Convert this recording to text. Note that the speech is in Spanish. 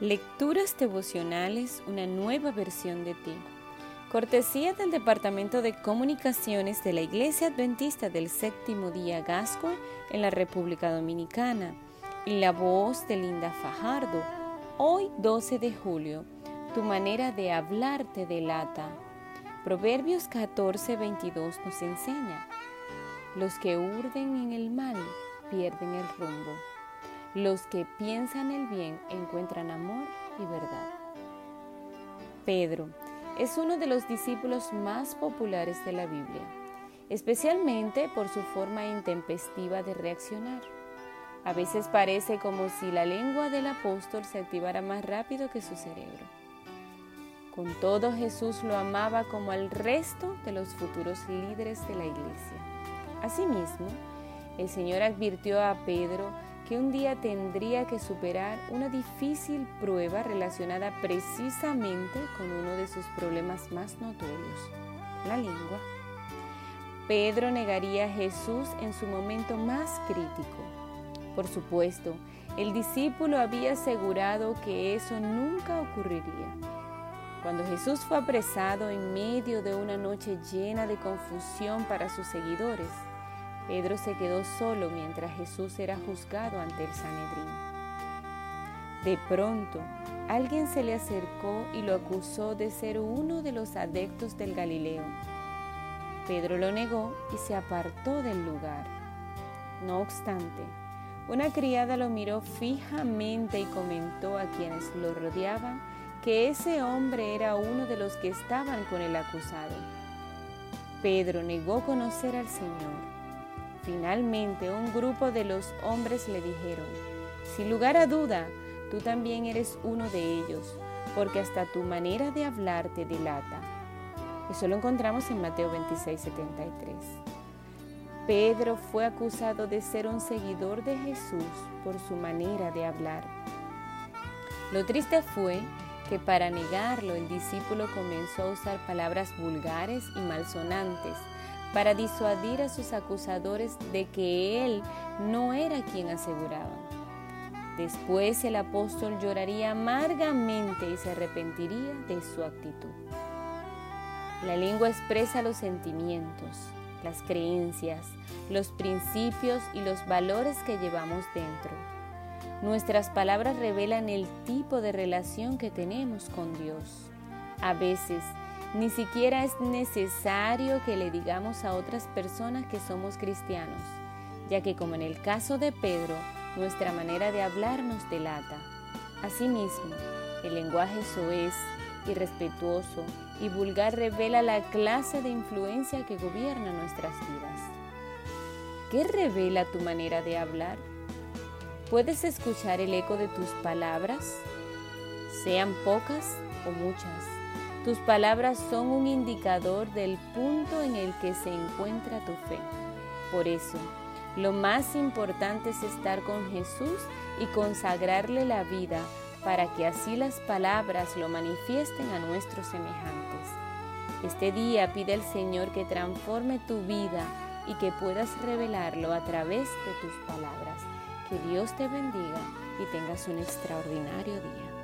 Lecturas devocionales, una nueva versión de ti. Cortesía del Departamento de Comunicaciones de la Iglesia Adventista del Séptimo Día Gascue en la República Dominicana. Y la voz de Linda Fajardo. Hoy 12 de julio. Tu manera de hablar te delata. Proverbios 14, 22 nos enseña. Los que urden en el mal pierden el rumbo. Los que piensan el bien encuentran amor y verdad. Pedro es uno de los discípulos más populares de la Biblia, especialmente por su forma intempestiva de reaccionar. A veces parece como si la lengua del apóstol se activara más rápido que su cerebro. Con todo Jesús lo amaba como al resto de los futuros líderes de la iglesia. Asimismo, el Señor advirtió a Pedro que un día tendría que superar una difícil prueba relacionada precisamente con uno de sus problemas más notorios, la lengua. Pedro negaría a Jesús en su momento más crítico. Por supuesto, el discípulo había asegurado que eso nunca ocurriría. Cuando Jesús fue apresado en medio de una noche llena de confusión para sus seguidores, Pedro se quedó solo mientras Jesús era juzgado ante el Sanedrín. De pronto, alguien se le acercó y lo acusó de ser uno de los adeptos del Galileo. Pedro lo negó y se apartó del lugar. No obstante, una criada lo miró fijamente y comentó a quienes lo rodeaban que ese hombre era uno de los que estaban con el acusado. Pedro negó conocer al Señor Finalmente un grupo de los hombres le dijeron, sin lugar a duda, tú también eres uno de ellos, porque hasta tu manera de hablar te delata. Eso lo encontramos en Mateo 26, 73. Pedro fue acusado de ser un seguidor de Jesús por su manera de hablar. Lo triste fue que para negarlo el discípulo comenzó a usar palabras vulgares y malsonantes para disuadir a sus acusadores de que él no era quien aseguraban. Después el apóstol lloraría amargamente y se arrepentiría de su actitud. La lengua expresa los sentimientos, las creencias, los principios y los valores que llevamos dentro. Nuestras palabras revelan el tipo de relación que tenemos con Dios. A veces ni siquiera es necesario que le digamos a otras personas que somos cristianos, ya que como en el caso de Pedro, nuestra manera de hablar nos delata. Asimismo, el lenguaje soez, irrespetuoso y vulgar revela la clase de influencia que gobierna nuestras vidas. ¿Qué revela tu manera de hablar? ¿Puedes escuchar el eco de tus palabras? Sean pocas o muchas tus palabras son un indicador del punto en el que se encuentra tu fe. Por eso, lo más importante es estar con Jesús y consagrarle la vida para que así las palabras lo manifiesten a nuestros semejantes. Este día pide al Señor que transforme tu vida y que puedas revelarlo a través de tus palabras. Que Dios te bendiga y tengas un extraordinario día.